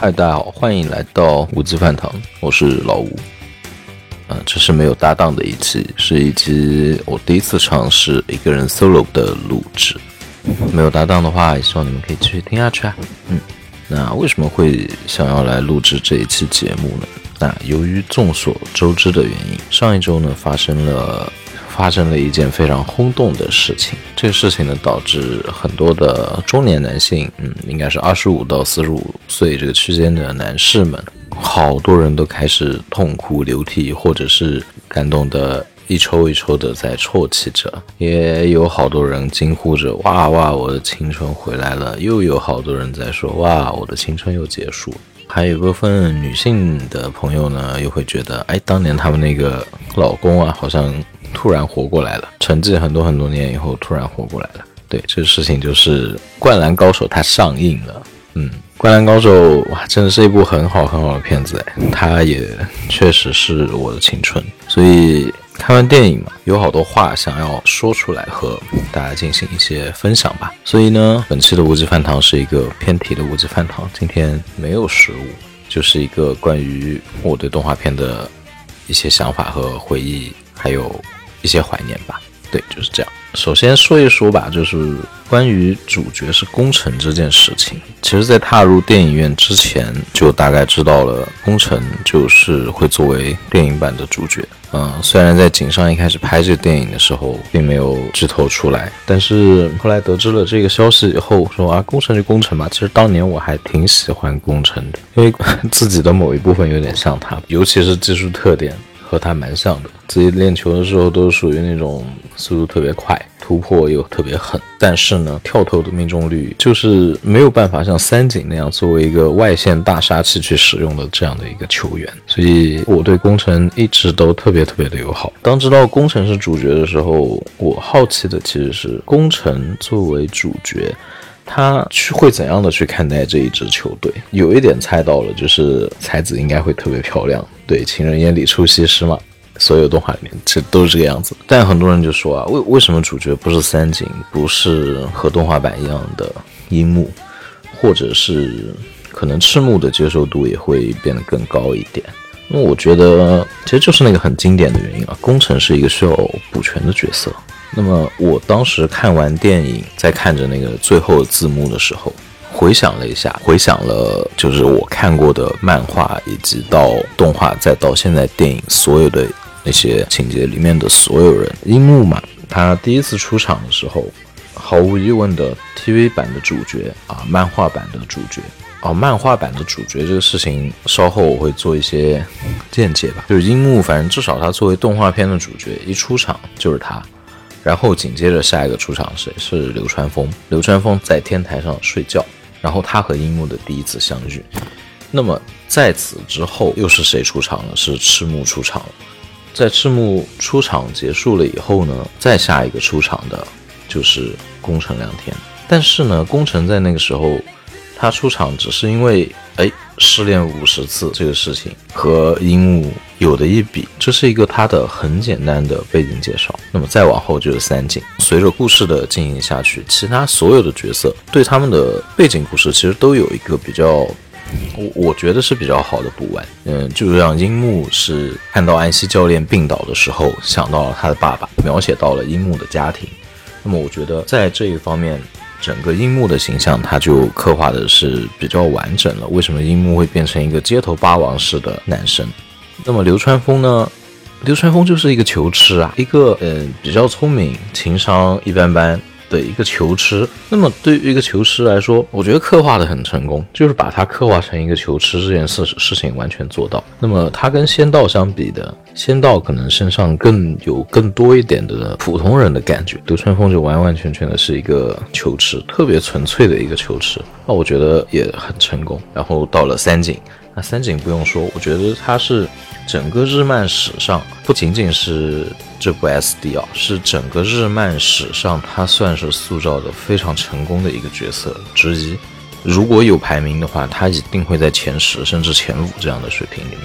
嗨，大家好，欢迎来到无极饭堂，我是老吴。呃，这是没有搭档的一期，是一期我第一次尝试一个人 solo 的录制。没有搭档的话，也希望你们可以继续听下去啊。嗯，那为什么会想要来录制这一期节目呢？那由于众所周知的原因，上一周呢发生了。发生了一件非常轰动的事情，这个事情呢，导致很多的中年男性，嗯，应该是二十五到四十五岁这个区间的男士们，好多人都开始痛哭流涕，或者是感动的一抽一抽的在啜泣着，也有好多人惊呼着“哇哇，我的青春回来了”，又有好多人在说“哇，我的青春又结束”，还有部分女性的朋友呢，又会觉得，哎，当年他们那个老公啊，好像。突然活过来了，沉寂很多很多年以后突然活过来了。对，这个事情就是《灌篮高手》它上映了。嗯，《灌篮高手》哇，真的是一部很好很好的片子哎，它也确实是我的青春。所以看完电影嘛，有好多话想要说出来和大家进行一些分享吧。所以呢，本期的无极饭堂是一个偏题的无极饭堂，今天没有食物，就是一个关于我对动画片的一些想法和回忆，还有。一些怀念吧，对，就是这样。首先说一说吧，就是关于主角是功臣这件事情。其实，在踏入电影院之前，就大概知道了功臣就是会作为电影版的主角。嗯，虽然在井上一开始拍这个电影的时候，并没有剧透出来，但是后来得知了这个消息以后，说啊，功臣就功臣吧。其实当年我还挺喜欢功臣的，因为 自己的某一部分有点像他，尤其是技术特点。和他蛮像的，自己练球的时候都属于那种速度特别快，突破又特别狠，但是呢，跳投的命中率就是没有办法像三井那样作为一个外线大杀器去使用的这样的一个球员，所以我对工程一直都特别特别的友好。当知道工程是主角的时候，我好奇的其实是工程作为主角。他去会怎样的去看待这一支球队？有一点猜到了，就是才子应该会特别漂亮。对，情人眼里出西施嘛，所有动画里面这都是这个样子。但很多人就说啊，为为什么主角不是三井，不是和动画版一样的樱木，或者是可能赤木的接受度也会变得更高一点？那我觉得其实就是那个很经典的原因啊，工程是一个需要补全的角色。那么我当时看完电影，在看着那个最后字幕的时候，回想了一下，回想了就是我看过的漫画，以及到动画，再到现在电影所有的那些情节里面的所有人，樱木嘛，他第一次出场的时候，毫无疑问的 TV 版的主角啊，漫画版的主角哦，漫画版的主角这个事情，稍后我会做一些见解吧。就是樱木，反正至少他作为动画片的主角，一出场就是他。然后紧接着下一个出场谁是流川枫？流川枫在天台上睡觉，然后他和樱木的第一次相遇。那么在此之后又是谁出场了？是赤木出场了。在赤木出场结束了以后呢，再下一个出场的就是宫城良田。但是呢，宫城在那个时候。他出场只是因为，哎，失恋五十次这个事情和樱木有的一比，这是一个他的很简单的背景介绍。那么再往后就是三井，随着故事的进行下去，其他所有的角色对他们的背景故事其实都有一个比较，我我觉得是比较好的补完。嗯，就让樱木是看到安西教练病倒的时候想到了他的爸爸，描写到了樱木的家庭。那么我觉得在这一方面。整个樱木的形象，他就刻画的是比较完整了。为什么樱木会变成一个街头霸王式的男生？那么流川枫呢？流川枫就是一个球痴啊，一个嗯比较聪明，情商一般般。的一个球痴，那么对于一个球痴来说，我觉得刻画的很成功，就是把他刻画成一个球痴这件事事情完全做到。那么他跟仙道相比的，仙道可能身上更有更多一点的普通人的感觉，流川枫就完完全全的是一个球痴，特别纯粹的一个球痴，那我觉得也很成功。然后到了三井，那三井不用说，我觉得他是。整个日漫史上，不仅仅是这部 SD 啊，是整个日漫史上，他算是塑造的非常成功的一个角色之一。如果有排名的话，他一定会在前十甚至前五这样的水平里面。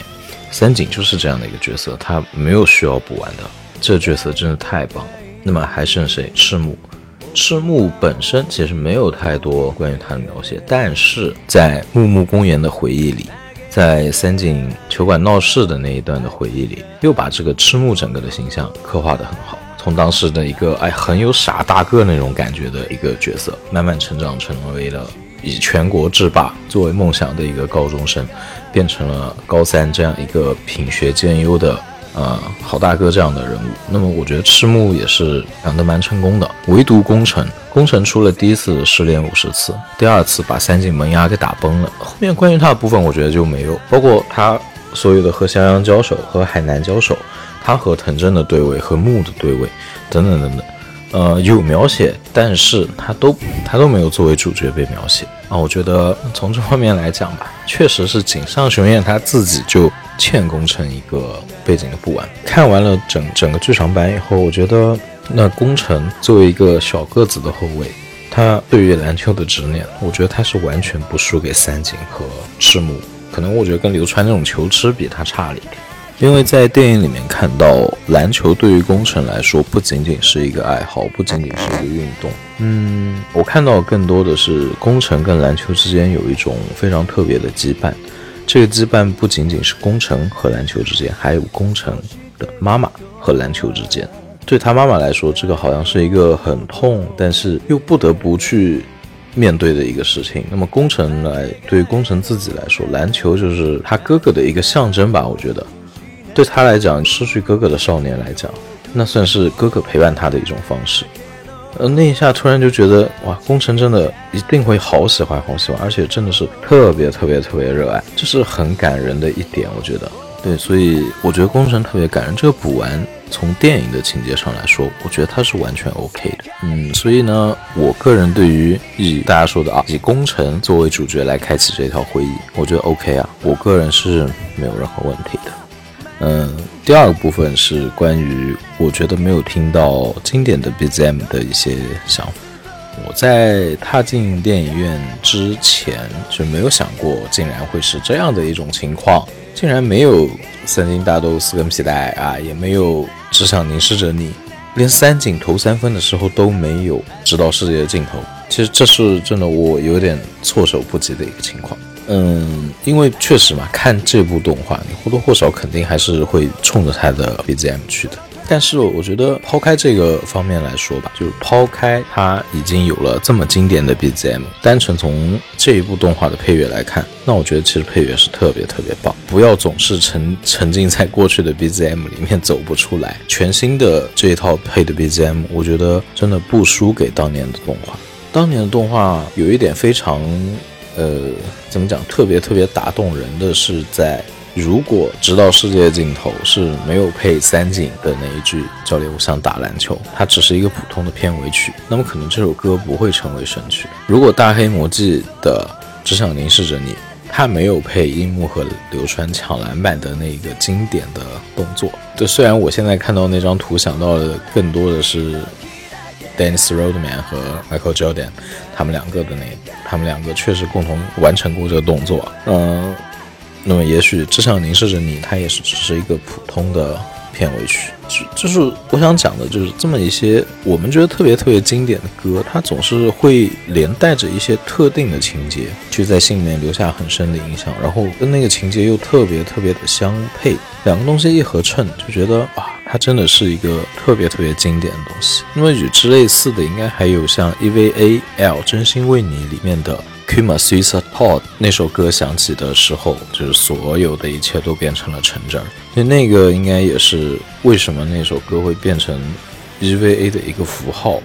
三井就是这样的一个角色，他没有需要补完的，这角色真的太棒了。那么还剩谁？赤木，赤木本身其实没有太多关于他的描写，但是在木木公园的回忆里，在三井球馆闹事的那一段的回忆里，又把这个赤木整个的形象刻画得很好。从当时的一个哎很有傻大个那种感觉的一个角色，慢慢成长成为了以全国制霸作为梦想的一个高中生，变成了高三这样一个品学兼优的。呃，好大哥这样的人物，那么我觉得赤木也是养得蛮成功的。唯独宫城，宫城出了第一次失恋五十次，第二次把三井门牙给打崩了。后面关于他的部分，我觉得就没有，包括他所有的和襄阳交手、和海南交手，他和藤真的对位、和木的对位等等等等。呃，有描写，但是他都他都没有作为主角被描写啊。我觉得从这方面来讲吧，确实是井上雄彦他自己就欠工程一个背景的不完。看完了整整个剧场版以后，我觉得那工程作为一个小个子的后卫，他对于篮球的执念，我觉得他是完全不输给三井和赤木。可能我觉得跟流川那种球痴比他差了一点。因为在电影里面看到，篮球对于工程来说不仅仅是一个爱好，不仅仅是一个运动。嗯，我看到更多的是工程跟篮球之间有一种非常特别的羁绊。这个羁绊不仅仅是工程和篮球之间，还有工程的妈妈和篮球之间。对他妈妈来说，这个好像是一个很痛，但是又不得不去面对的一个事情。那么工程来，对于工程自己来说，篮球就是他哥哥的一个象征吧？我觉得。对他来讲，失去哥哥的少年来讲，那算是哥哥陪伴他的一种方式。呃，那一下突然就觉得，哇，宫城真的一定会好喜欢，好喜欢，而且真的是特别特别特别热爱，这是很感人的一点，我觉得。对，所以我觉得宫城特别感人。这个补完，从电影的情节上来说，我觉得它是完全 OK 的。嗯，所以呢，我个人对于以大家说的啊，以宫城作为主角来开启这条会议，我觉得 OK 啊，我个人是没有任何问题的。嗯，第二个部分是关于我觉得没有听到经典的 BGM 的一些想法。我在踏进电影院之前就没有想过，竟然会是这样的一种情况，竟然没有三斤大豆四根皮带啊，也没有只想凝视着你，连三井投三分的时候都没有直到世界的尽头。其实这是真的，我有点措手不及的一个情况。嗯，因为确实嘛，看这部动画，你或多或少肯定还是会冲着它的 BGM 去的。但是我觉得抛开这个方面来说吧，就是抛开它已经有了这么经典的 BGM，单纯从这一部动画的配乐来看，那我觉得其实配乐是特别特别棒。不要总是沉沉浸在过去的 BGM 里面走不出来。全新的这一套配的 BGM，我觉得真的不输给当年的动画。当年的动画有一点非常。呃，怎么讲？特别特别打动人的是，在如果直到世界尽头是没有配三井的那一句“教练，我想打篮球”，它只是一个普通的片尾曲，那么可能这首歌不会成为神曲。如果大黑魔记的《只想凝视着你》，它没有配樱木和流川抢篮板的那个经典的动作，对，虽然我现在看到那张图想到的更多的是。Dennis Rodman 和 Michael Jordan，他们两个的那，他们两个确实共同完成过这个动作。嗯，那么也许只想凝视着你，它也是只是一个普通的片尾曲。就就是我想讲的，就是这么一些我们觉得特别特别经典的歌，它总是会连带着一些特定的情节，去在心里面留下很深的印象，然后跟那个情节又特别特别的相配，两个东西一合衬，就觉得啊。它真的是一个特别特别经典的东西。那么与之类似的，应该还有像 EVA L 真心为你里面的 Kuma Suisa Todd 那首歌响起的时候，就是所有的一切都变成了橙汁儿。所以那个应该也是为什么那首歌会变成 EVA 的一个符号。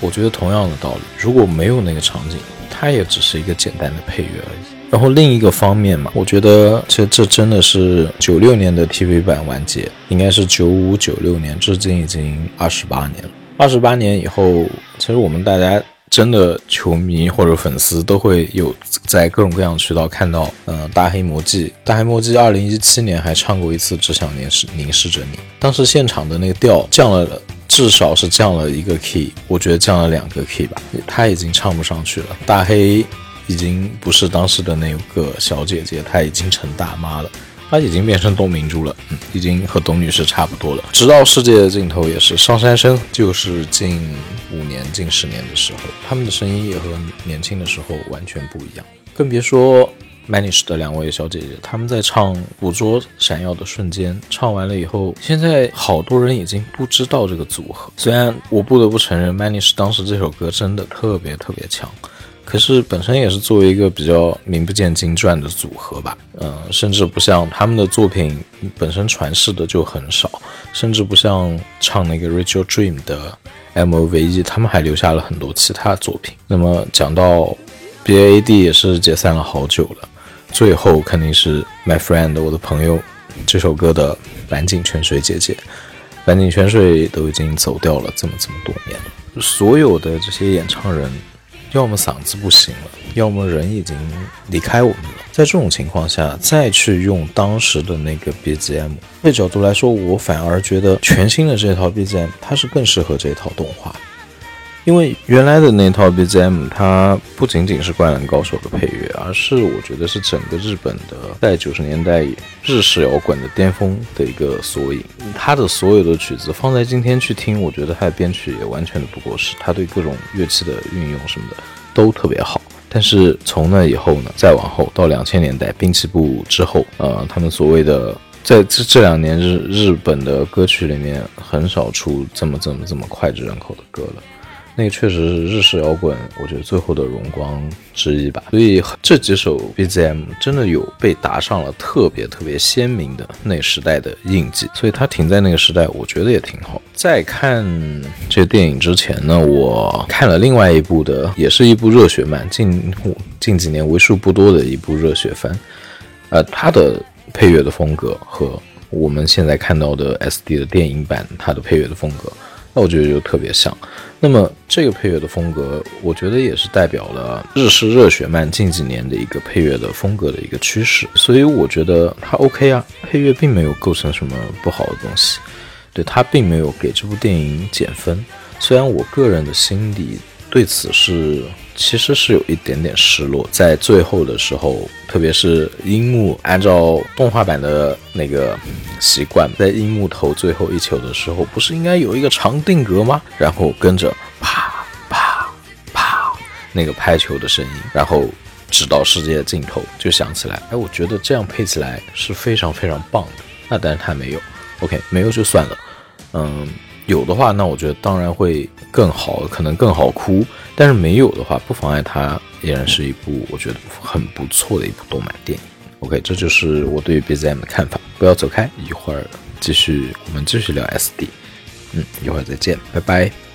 我觉得同样的道理，如果没有那个场景，它也只是一个简单的配乐而已。然后另一个方面嘛，我觉得其实这真的是九六年的 TV 版完结，应该是九五九六年，至今已经二十八年了。二十八年以后，其实我们大家真的球迷或者粉丝都会有在各种各样渠道看到，嗯，大黑魔记，大黑魔记二零一七年还唱过一次《只想凝视凝视着你》，当时现场的那个调降了，至少是降了一个 key，我觉得降了两个 key 吧，他已经唱不上去了，大黑。已经不是当时的那个小姐姐，她已经成大妈了。她已经变成董明珠了，嗯，已经和董女士差不多了。直到世界的尽头也是上山生，就是近五年、近十年的时候，他们的声音也和年轻的时候完全不一样，更别说。Manish 的两位小姐姐，他们在唱《捕捉闪耀的瞬间》，唱完了以后，现在好多人已经不知道这个组合。虽然我不得不承认，Manish 当时这首歌真的特别特别强，可是本身也是作为一个比较名不见经传的组合吧，嗯，甚至不像他们的作品本身传世的就很少，甚至不像唱那个《Rachel Dream》的 M.O.V.E，他们还留下了很多其他作品。那么讲到 B.A.D 也是解散了好久了。最后肯定是 My Friend，我的朋友，这首歌的坂井泉水姐姐，坂井泉水都已经走掉了这么这么多年。所有的这些演唱人，要么嗓子不行了，要么人已经离开我们了。在这种情况下，再去用当时的那个 BGM，这角度来说，我反而觉得全新的这套 BGM 它是更适合这套动画。因为原来的那套 BGM，它不仅仅是《灌篮高手》的配乐，而是我觉得是整个日本的在九十年代日式摇滚的巅峰的一个缩影。它的所有的曲子放在今天去听，我觉得它的编曲也完全的不过时，它对各种乐器的运用什么的都特别好。但是从那以后呢，再往后到两千年代滨崎步之后，呃，他们所谓的在这这两年日日本的歌曲里面很少出这么这么这么脍炙人口的歌了。那个确实是日式摇滚，我觉得最后的荣光之一吧。所以这几首 BGM 真的有被打上了特别特别鲜明的那时代的印记，所以它停在那个时代，我觉得也挺好。在看这电影之前呢，我看了另外一部的，也是一部热血漫，近近几年为数不多的一部热血番。呃，它的配乐的风格和我们现在看到的 SD 的电影版它的配乐的风格。我觉得就特别像，那么这个配乐的风格，我觉得也是代表了日式热血漫近几年的一个配乐的风格的一个趋势，所以我觉得它 OK 啊，配乐并没有构成什么不好的东西，对它并没有给这部电影减分，虽然我个人的心里对此是。其实是有一点点失落，在最后的时候，特别是樱木按照动画版的那个习惯，在樱木投最后一球的时候，不是应该有一个长定格吗？然后跟着啪啪啪那个拍球的声音，然后直到世界尽头，就想起来，哎，我觉得这样配起来是非常非常棒的。那但是他没有，OK，没有就算了，嗯。有的话，那我觉得当然会更好，可能更好哭。但是没有的话，不妨碍它依然是一部我觉得很不错的一部动漫电影。OK，这就是我对于 BZM 的看法。不要走开，一会儿继续，我们继续聊 SD。嗯，一会儿再见，拜拜。